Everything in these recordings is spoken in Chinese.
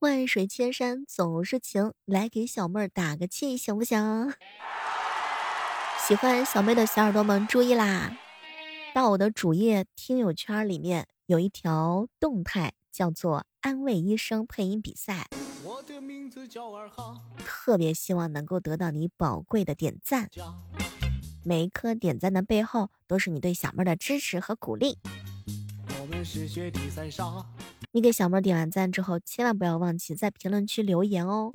万水千山总是情，来给小妹儿打个气，行不行？喜欢小妹的小耳朵们注意啦！到我的主页听友圈里面有一条动态，叫做“安慰医生配音比赛”，特别希望能够得到你宝贵的点赞。每一颗点赞的背后，都是你对小妹儿的支持和鼓励。我们是雪地三少你给小妹点完赞之后，千万不要忘记在评论区留言哦。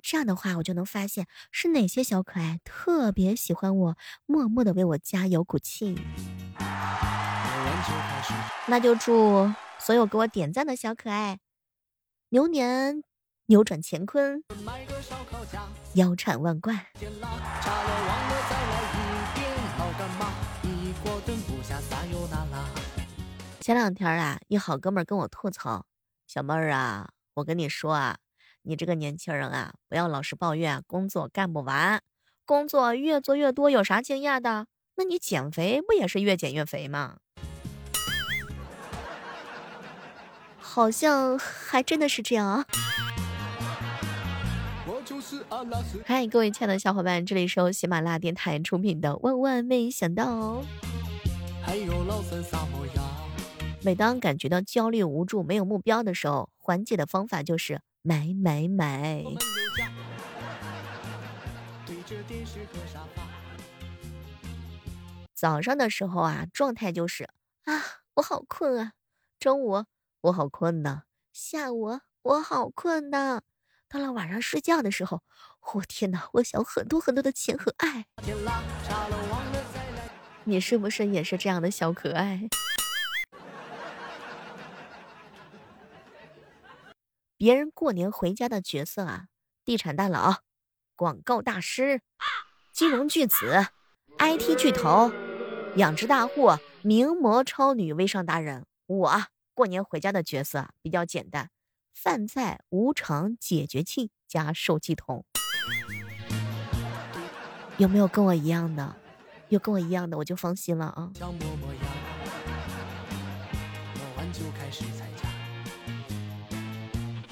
这样的话，我就能发现是哪些小可爱特别喜欢我，默默的为我加油鼓气。那就祝所有给我点赞的小可爱，牛年扭转乾坤，腰缠万贯。前两天啊，一好哥们跟我吐槽：“小妹儿啊，我跟你说啊，你这个年轻人啊，不要老是抱怨工作干不完，工作越做越多，有啥惊讶的？那你减肥不也是越减越肥吗？”好像还真的是这样啊！嗨，各位亲爱的小伙伴，这里是由喜马拉雅电台出品的《万万没想到》。每当感觉到焦虑、无助、没有目标的时候，缓解的方法就是买买买。早上的时候啊，状态就是啊，我好困啊；中午我好困呐；下午我好困呐；到了晚上睡觉的时候，我天哪，我想很多很多的钱和爱。你是不是也是这样的小可爱？别人过年回家的角色啊，地产大佬、广告大师、金融巨子、IT 巨头、养殖大户、名模超女、微商达人。我过年回家的角色比较简单：饭菜、无常、解决器加受气筒。有没有跟我一样的？有跟我一样的，我就放心了啊。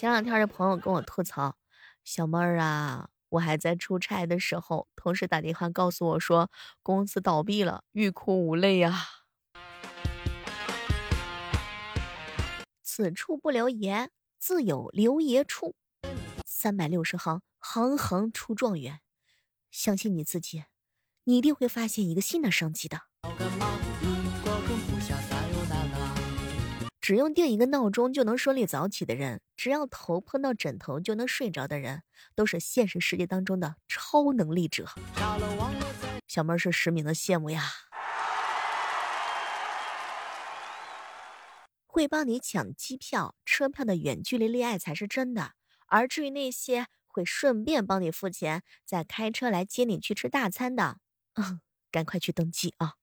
前两天的朋友跟我吐槽，小妹儿啊，我还在出差的时候，同事打电话告诉我说公司倒闭了，欲哭无泪啊。此处不留爷，自有留爷处。三百六十行，行行出状元。相信你自己，你一定会发现一个新的商机的。只用定一个闹钟就能顺利早起的人，只要头碰到枕头就能睡着的人，都是现实世界当中的超能力者。小妹儿是实名的羡慕呀！会帮你抢机票、车票的远距离恋爱才是真的，而至于那些会顺便帮你付钱、再开车来接你去吃大餐的，嗯，赶快去登记啊！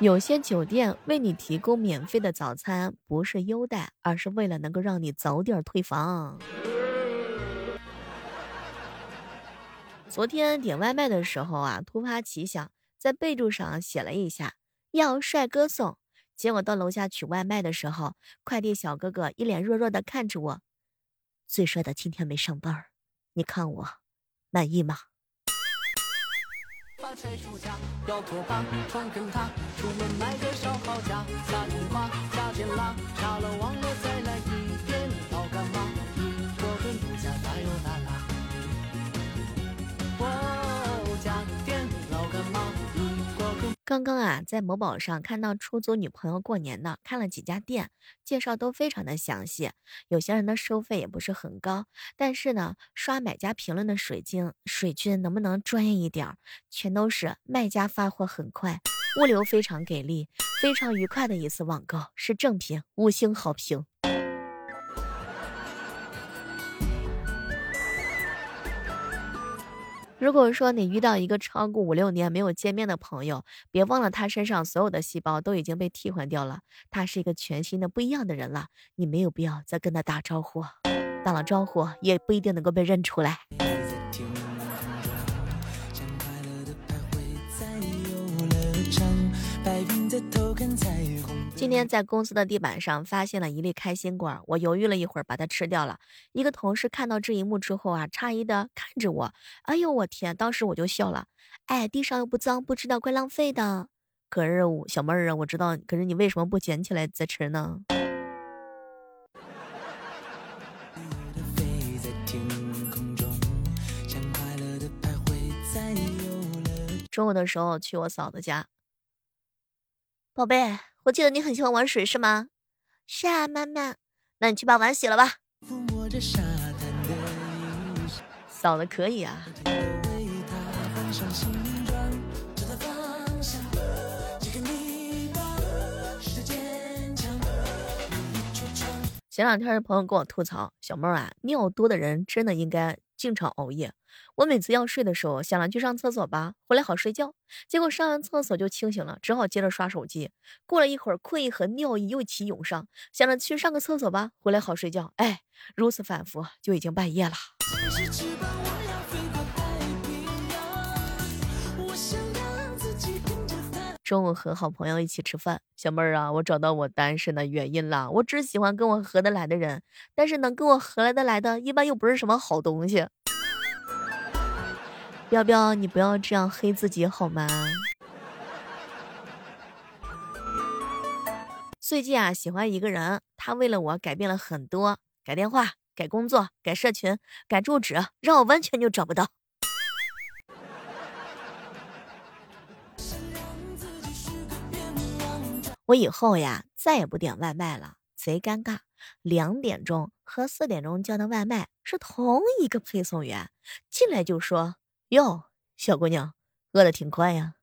有些酒店为你提供免费的早餐，不是优待，而是为了能够让你早点退房。昨天点外卖的时候啊，突发奇想，在备注上写了一下要帅哥送，结果到楼下取外卖的时候，快递小哥哥一脸弱弱的看着我，最帅的今天没上班，你看我满意吗？发财鼠家要拖把床跟他出门买个烧烤架撒葱花加点辣差了忘了再刚刚啊，在某宝上看到出租女朋友过年的，看了几家店，介绍都非常的详细。有些人的收费也不是很高，但是呢，刷买家评论的水晶水军能不能专业一点？全都是卖家发货很快，物流非常给力，非常愉快的一次网购，是正品，五星好评。如果说你遇到一个超过五六年没有见面的朋友，别忘了他身上所有的细胞都已经被替换掉了，他是一个全新的不一样的人了，你没有必要再跟他打招呼，打了招呼也不一定能够被认出来。今天在公司的地板上发现了一粒开心果，我犹豫了一会儿，把它吃掉了。一个同事看到这一幕之后啊，诧异的看着我，哎呦我天！当时我就笑了。哎，地上又不脏，不知道怪浪费的。可是我小妹儿啊，我知道，可是你为什么不捡起来再吃呢？中午的时候去我嫂子家。宝贝，我记得你很喜欢玩水，是吗？是啊，妈妈。那你去把碗洗了吧。嫂子可以啊。前两天朋友跟我吐槽，小妹啊，尿多的人真的应该。经常熬夜，我每次要睡的时候想了去上厕所吧，回来好睡觉。结果上完厕所就清醒了，只好接着刷手机。过了一会儿，困意和尿意又起涌上，想着去上个厕所吧，回来好睡觉。哎，如此反复，就已经半夜了。中午和好朋友一起吃饭，小妹儿啊，我找到我单身的原因了。我只喜欢跟我合得来的人，但是能跟我合来得来的，一般又不是什么好东西。彪彪，你不要这样黑自己好吗？最近啊，喜欢一个人，他为了我改变了很多，改电话、改工作、改社群、改住址，让我完全就找不到。我以后呀，再也不点外卖了，贼尴尬。两点钟和四点钟叫的外卖是同一个配送员，进来就说：“哟，小姑娘，饿的挺快呀。”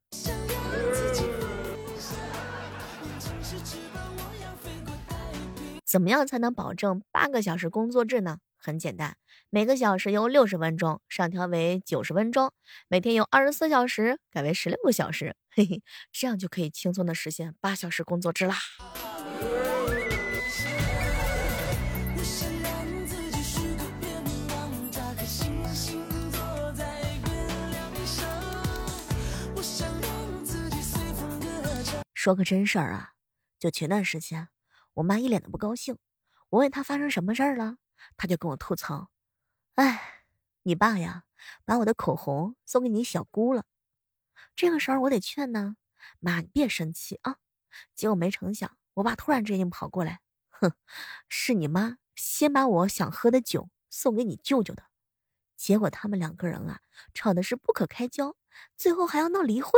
怎么样才能保证八个小时工作制呢？很简单，每个小时由六十分钟上调为九十分钟，每天由二十四小时改为十六个小时，嘿嘿，这样就可以轻松的实现八小时工作制啦。说个真事儿啊，就前段时间，我妈一脸的不高兴，我问她发生什么事儿了。她就跟我吐槽：“哎，你爸呀，把我的口红送给你小姑了。”这个时候我得劝呢，妈，你别生气啊。结果没成想，我爸突然之间跑过来，哼，是你妈先把我想喝的酒送给你舅舅的。结果他们两个人啊，吵的是不可开交，最后还要闹离婚。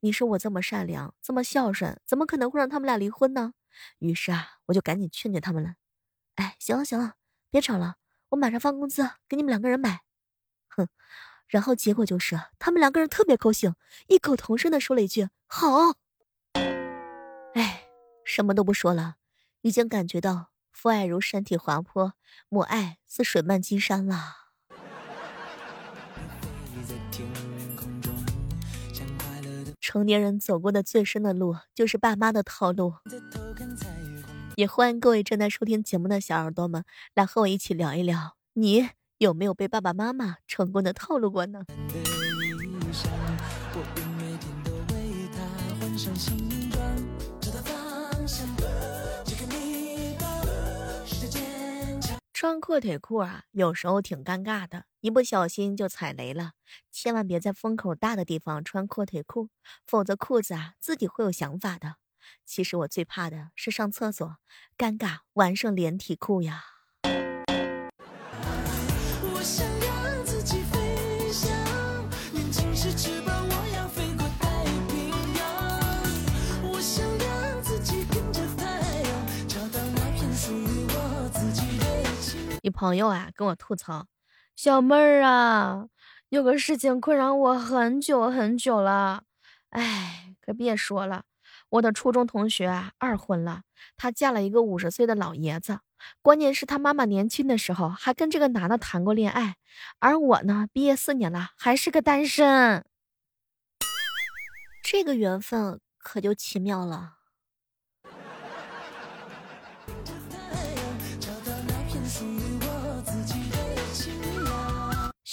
你说我这么善良，这么孝顺，怎么可能会让他们俩离婚呢？于是啊，我就赶紧劝劝他们了。哎，行了行了。别吵了，我马上发工资给你们两个人买。哼，然后结果就是他们两个人特别高兴，异口同声的说了一句“好”。哎，什么都不说了，已经感觉到父爱如山体滑坡，母爱似水漫金山了。成年人走过的最深的路，就是爸妈的套路。也欢迎各位正在收听节目的小耳朵们来和我一起聊一聊，你有没有被爸爸妈妈成功的套路过呢？穿阔腿裤啊，有时候挺尴尬的，一不小心就踩雷了。千万别在风口大的地方穿阔腿裤，否则裤子啊自己会有想法的。其实我最怕的是上厕所，尴尬完胜连体裤呀。一朋友啊跟我吐槽：“小妹儿啊，有个事情困扰我很久很久了。哎，可别说了，我的初中同学啊二婚了，她嫁了一个五十岁的老爷子。关键是她妈妈年轻的时候还跟这个男的谈过恋爱，而我呢，毕业四年了还是个单身。这个缘分可就奇妙了。”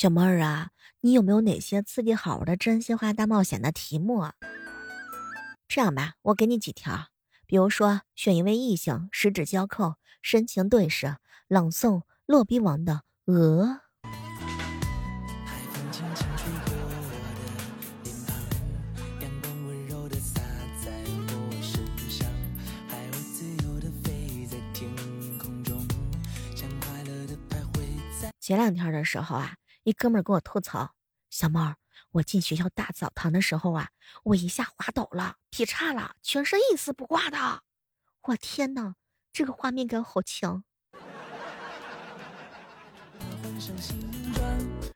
小妹儿啊，你有没有哪些刺激好玩的真心话大冒险的题目？啊这样吧，我给你几条，比如说选一位异性，十指交扣，深情对视，朗诵《落笔王》的《鹅》。前两天的时候啊。一哥们儿跟我吐槽：“小猫，我进学校大澡堂的时候啊，我一下滑倒了，劈叉了，全身一丝不挂的。我天哪，这个画面感好强！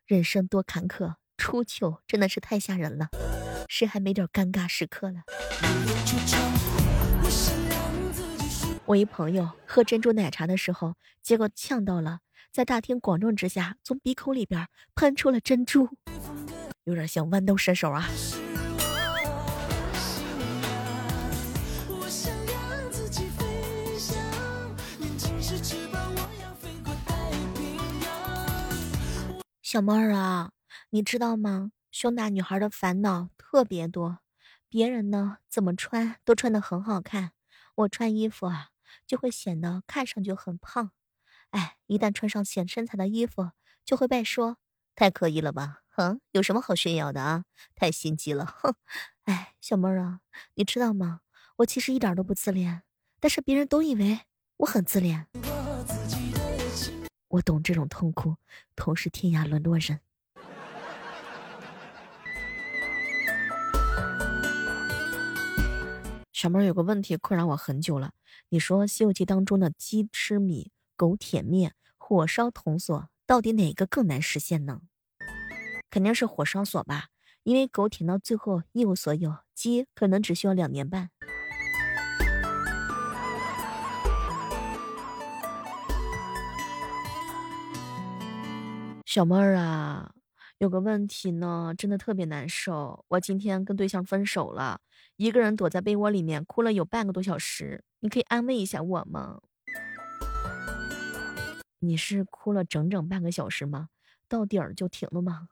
人生多坎坷，初秋真的是太吓人了，谁还没点尴尬时刻了？”我一朋友喝珍珠奶茶的时候，结果呛到了。在大庭广众之下，从鼻孔里边喷出了珍珠，有点像豌豆射手啊！小妹儿啊，你知道吗？胸大女孩的烦恼特别多，别人呢怎么穿都穿的很好看，我穿衣服啊就会显得看上去很胖。哎，一旦穿上显身材的衣服，就会被说太刻意了吧？哼，有什么好炫耀的啊？太心机了，哼！哎，小妹儿啊，你知道吗？我其实一点都不自恋，但是别人都以为我很自恋。我懂这种痛苦，同是天涯沦落人。小妹儿有个问题困扰我很久了，你说《西游记》当中的鸡吃米？狗舔面，火烧铜锁，到底哪个更难实现呢？肯定是火烧锁吧，因为狗舔到最后一无所有，鸡可能只需要两年半。小妹儿啊，有个问题呢，真的特别难受。我今天跟对象分手了，一个人躲在被窝里面哭了有半个多小时，你可以安慰一下我吗？你是哭了整整半个小时吗？到底儿就停了吗？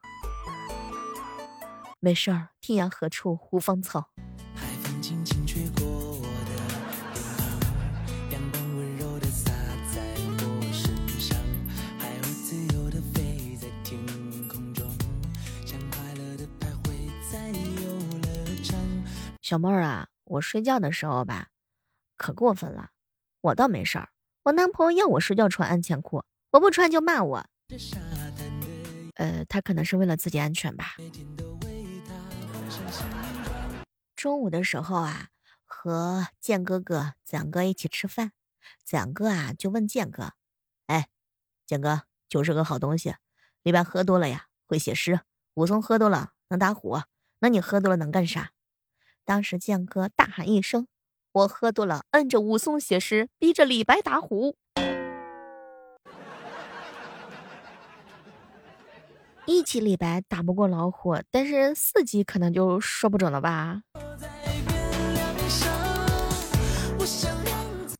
没事儿，天涯何处无芳草。海风轻轻吹过我的脸庞，阳光温柔的洒在我身上，海鸥自由的飞在天空中，像快乐的徘徊在游乐场小妹儿啊，我睡觉的时候吧，可过分了。我倒没事儿。我男朋友要我睡觉穿安全裤，我不穿就骂我。呃，他可能是为了自己安全吧。中午的时候啊，和建哥哥、子阳哥一起吃饭，子阳哥啊就问建哥：“哎，建哥，酒是个好东西，李白喝多了呀会写诗，武松喝多了能打虎，那你喝多了能干啥？”当时建哥大喊一声。我喝多了，摁着武松写诗，逼着李白打虎。一级李白打不过老虎，但是四级可能就说不准了吧。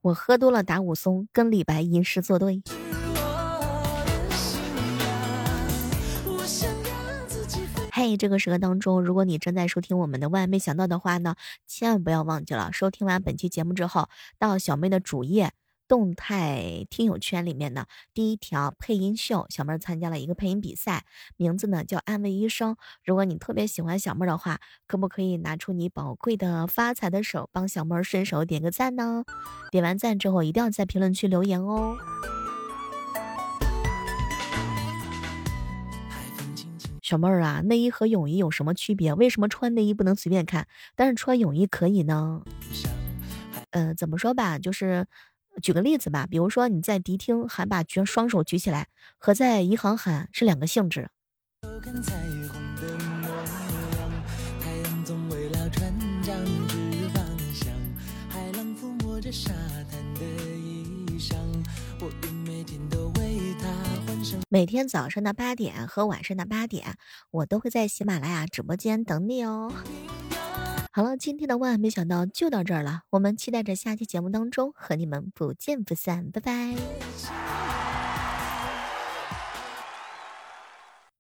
我喝多了打武松，跟李白吟诗作对。在，这个时刻当中，如果你正在收听我们的，万没想到的话呢，千万不要忘记了，收听完本期节目之后，到小妹的主页动态听友圈里面呢，第一条配音秀，小妹参加了一个配音比赛，名字呢叫安慰医生。如果你特别喜欢小妹的话，可不可以拿出你宝贵的发财的手，帮小妹顺手点个赞呢？点完赞之后，一定要在评论区留言哦。小妹儿啊，内衣和泳衣有什么区别？为什么穿内衣不能随便看，但是穿泳衣可以呢？呃，怎么说吧，就是，举个例子吧，比如说你在迪厅喊把举双手举起来，和在银行喊是两个性质。每天早上的八点和晚上的八点，我都会在喜马拉雅直播间等你哦。好了，今天的万没想到就到这儿了，我们期待着下期节目当中和你们不见不散，拜拜。